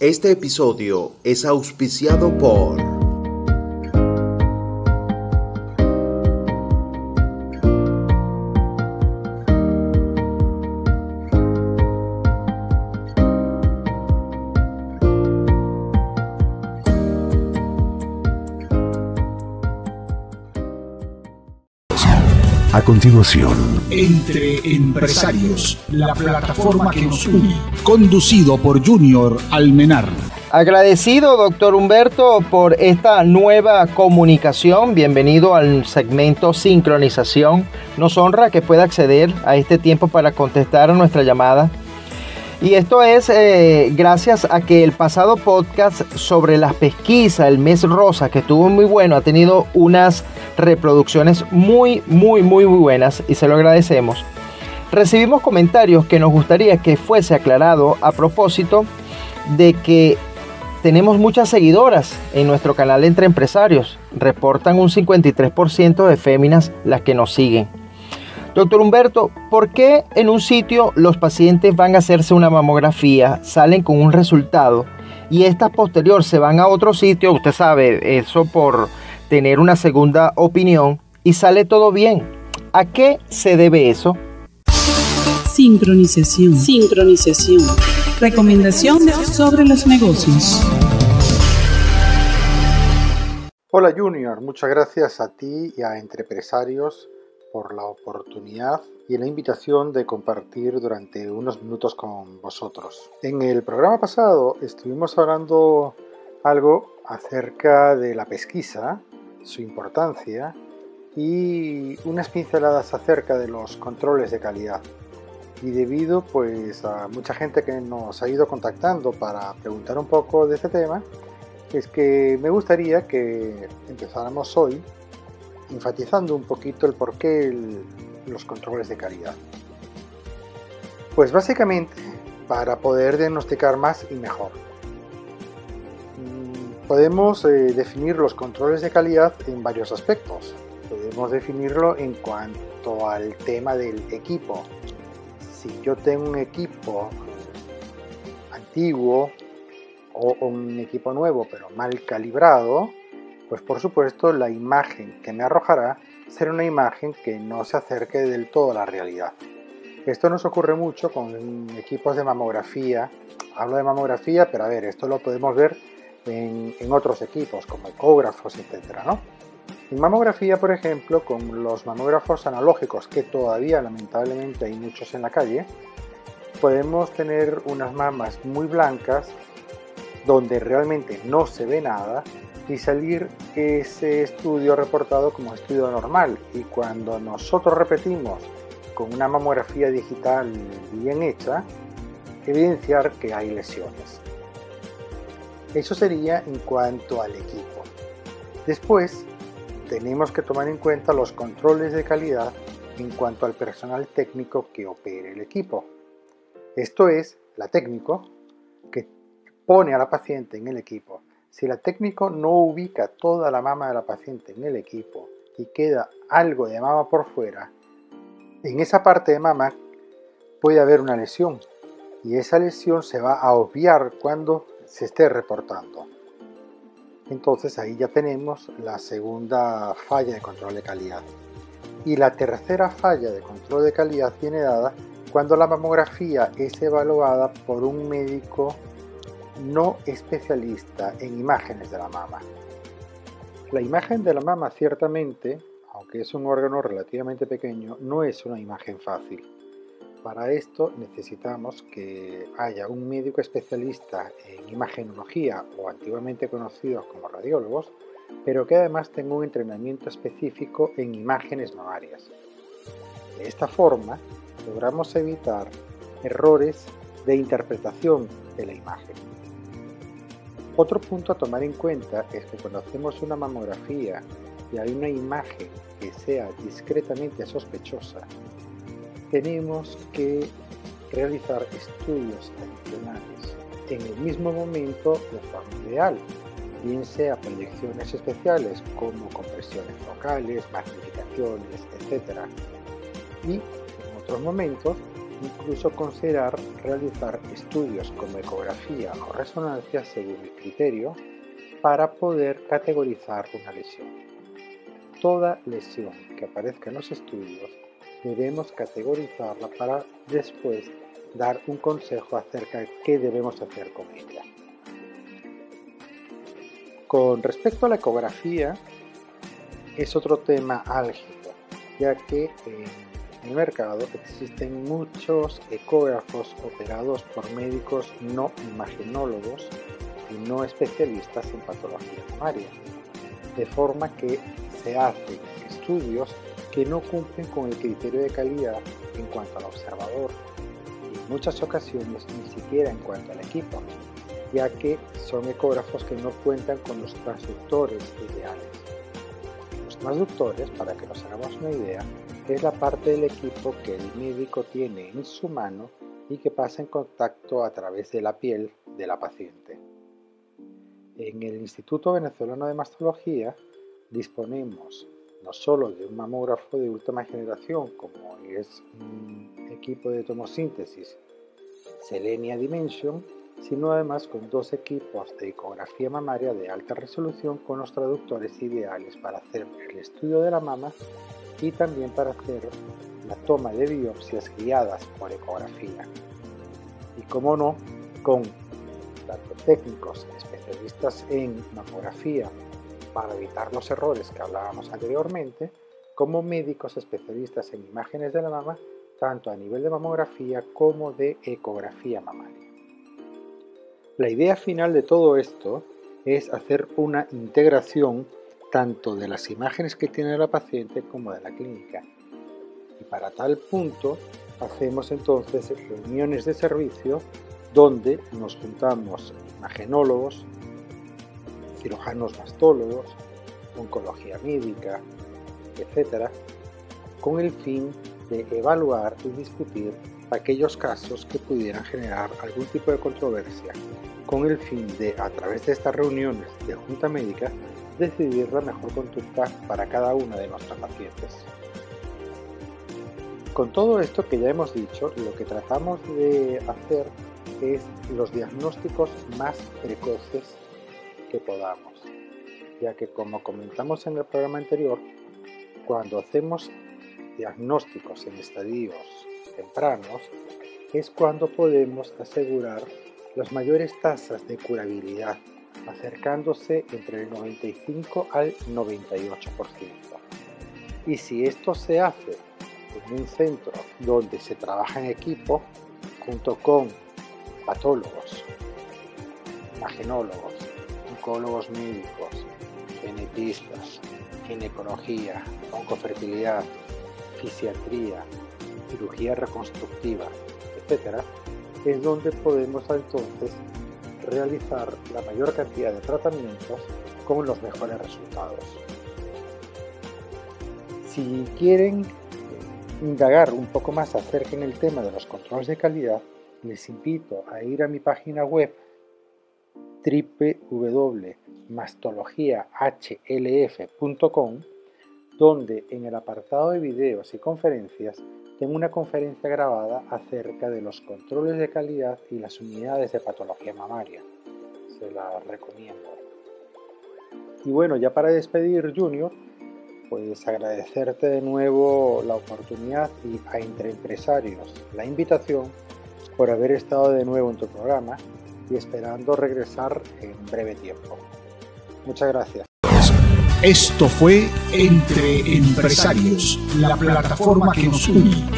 Este episodio es auspiciado por... A continuación, Entre Empresarios, la plataforma que nos une, conducido por Junior Almenar. Agradecido, doctor Humberto, por esta nueva comunicación. Bienvenido al segmento Sincronización. Nos honra que pueda acceder a este tiempo para contestar a nuestra llamada. Y esto es eh, gracias a que el pasado podcast sobre las pesquisas, el mes rosa, que estuvo muy bueno, ha tenido unas reproducciones muy, muy, muy, muy buenas y se lo agradecemos. Recibimos comentarios que nos gustaría que fuese aclarado a propósito de que tenemos muchas seguidoras en nuestro canal Entre Empresarios. Reportan un 53% de féminas las que nos siguen. Doctor Humberto, ¿por qué en un sitio los pacientes van a hacerse una mamografía, salen con un resultado y esta posterior se van a otro sitio? Usted sabe, eso por tener una segunda opinión y sale todo bien. ¿A qué se debe eso? Sincronización. Sincronización. Recomendación sobre los negocios. Hola Junior, muchas gracias a ti y a Entrepresarios por la oportunidad y la invitación de compartir durante unos minutos con vosotros. En el programa pasado estuvimos hablando algo acerca de la pesquisa, su importancia y unas pinceladas acerca de los controles de calidad. Y debido pues a mucha gente que nos ha ido contactando para preguntar un poco de este tema, es que me gustaría que empezáramos hoy enfatizando un poquito el por qué el, los controles de calidad. Pues básicamente para poder diagnosticar más y mejor. Mm, Podemos eh, definir los controles de calidad en varios aspectos. Podemos definirlo en cuanto al tema del equipo. Si yo tengo un equipo antiguo o un equipo nuevo pero mal calibrado, pues por supuesto la imagen que me arrojará será una imagen que no se acerque del todo a la realidad. Esto nos ocurre mucho con equipos de mamografía. Hablo de mamografía, pero a ver, esto lo podemos ver en, otros equipos como ecógrafos, etc. ¿no? En mamografía, por ejemplo, con los mamógrafos analógicos, que todavía lamentablemente hay muchos en la calle, podemos tener unas mamas muy blancas donde realmente no se ve nada y salir ese estudio reportado como estudio normal. Y cuando nosotros repetimos con una mamografía digital bien hecha, evidenciar que hay lesiones. Eso sería en cuanto al equipo. Después, tenemos que tomar en cuenta los controles de calidad en cuanto al personal técnico que opere el equipo. Esto es, la técnico que pone a la paciente en el equipo. Si la técnico no ubica toda la mama de la paciente en el equipo y queda algo de mama por fuera, en esa parte de mama puede haber una lesión y esa lesión se va a obviar cuando se esté reportando. Entonces ahí ya tenemos la segunda falla de control de calidad. Y la tercera falla de control de calidad viene dada cuando la mamografía es evaluada por un médico no especialista en imágenes de la mama. La imagen de la mama ciertamente, aunque es un órgano relativamente pequeño, no es una imagen fácil. Para esto necesitamos que haya un médico especialista en imagenología o antiguamente conocidos como radiólogos, pero que además tenga un entrenamiento específico en imágenes mamarias. De esta forma logramos evitar errores de interpretación de la imagen. Otro punto a tomar en cuenta es que cuando hacemos una mamografía y hay una imagen que sea discretamente sospechosa, tenemos que realizar estudios adicionales en el mismo momento de forma ideal, bien sea proyecciones especiales como compresiones focales, magnificaciones, etc. Y en otros momentos incluso considerar realizar estudios como ecografía o resonancia según el criterio para poder categorizar una lesión. Toda lesión que aparezca en los estudios debemos categorizarla para después dar un consejo acerca de qué debemos hacer con ella. Con respecto a la ecografía, es otro tema álgido, ya que el mercado existen muchos ecógrafos operados por médicos no imagenólogos y no especialistas en patología mamaria, de forma que se hacen estudios que no cumplen con el criterio de calidad en cuanto al observador y en muchas ocasiones ni siquiera en cuanto al equipo, ya que son ecógrafos que no cuentan con los transductores ideales. Los transductores, para que nos hagamos una idea, es la parte del equipo que el médico tiene en su mano y que pasa en contacto a través de la piel de la paciente. En el Instituto Venezolano de Mastología disponemos no solo de un mamógrafo de última generación como es un equipo de tomosíntesis Selenia Dimension, sino además con dos equipos de ecografía mamaria de alta resolución con los traductores ideales para hacer el estudio de la mama y también para hacer la toma de biopsias guiadas por ecografía. Y como no, con tanto técnicos especialistas en mamografía para evitar los errores que hablábamos anteriormente, como médicos especialistas en imágenes de la mama, tanto a nivel de mamografía como de ecografía mamaria. La idea final de todo esto es hacer una integración tanto de las imágenes que tiene la paciente como de la clínica. Y para tal punto hacemos entonces reuniones de servicio donde nos juntamos imagenólogos, cirujanos mastólogos, oncología médica, etc., con el fin de evaluar y discutir aquellos casos que pudieran generar algún tipo de controversia, con el fin de, a través de estas reuniones de junta médica, decidir la mejor conducta para cada una de nuestras pacientes. Con todo esto que ya hemos dicho, lo que tratamos de hacer es los diagnósticos más precoces que podamos, ya que como comentamos en el programa anterior, cuando hacemos diagnósticos en estadios tempranos es cuando podemos asegurar las mayores tasas de curabilidad, acercándose entre el 95 al 98%. Y si esto se hace en un centro donde se trabaja en equipo, junto con patólogos, imagenólogos, oncólogos médicos, genetistas, ginecología, oncofertilidad, fisiatría, cirugía reconstructiva, etc., es donde podemos entonces realizar la mayor cantidad de tratamientos con los mejores resultados. Si quieren indagar un poco más acerca en el tema de los controles de calidad, les invito a ir a mi página web www.mastologiahlf.com donde en el apartado de videos y conferencias tengo una conferencia grabada acerca de los controles de calidad y las unidades de patología mamaria. Se la recomiendo. Y bueno, ya para despedir Junior, pues agradecerte de nuevo la oportunidad y a Entre Empresarios la invitación por haber estado de nuevo en tu programa y esperando regresar en breve tiempo. Muchas gracias. Esto fue Entre Empresarios, la plataforma que nos une.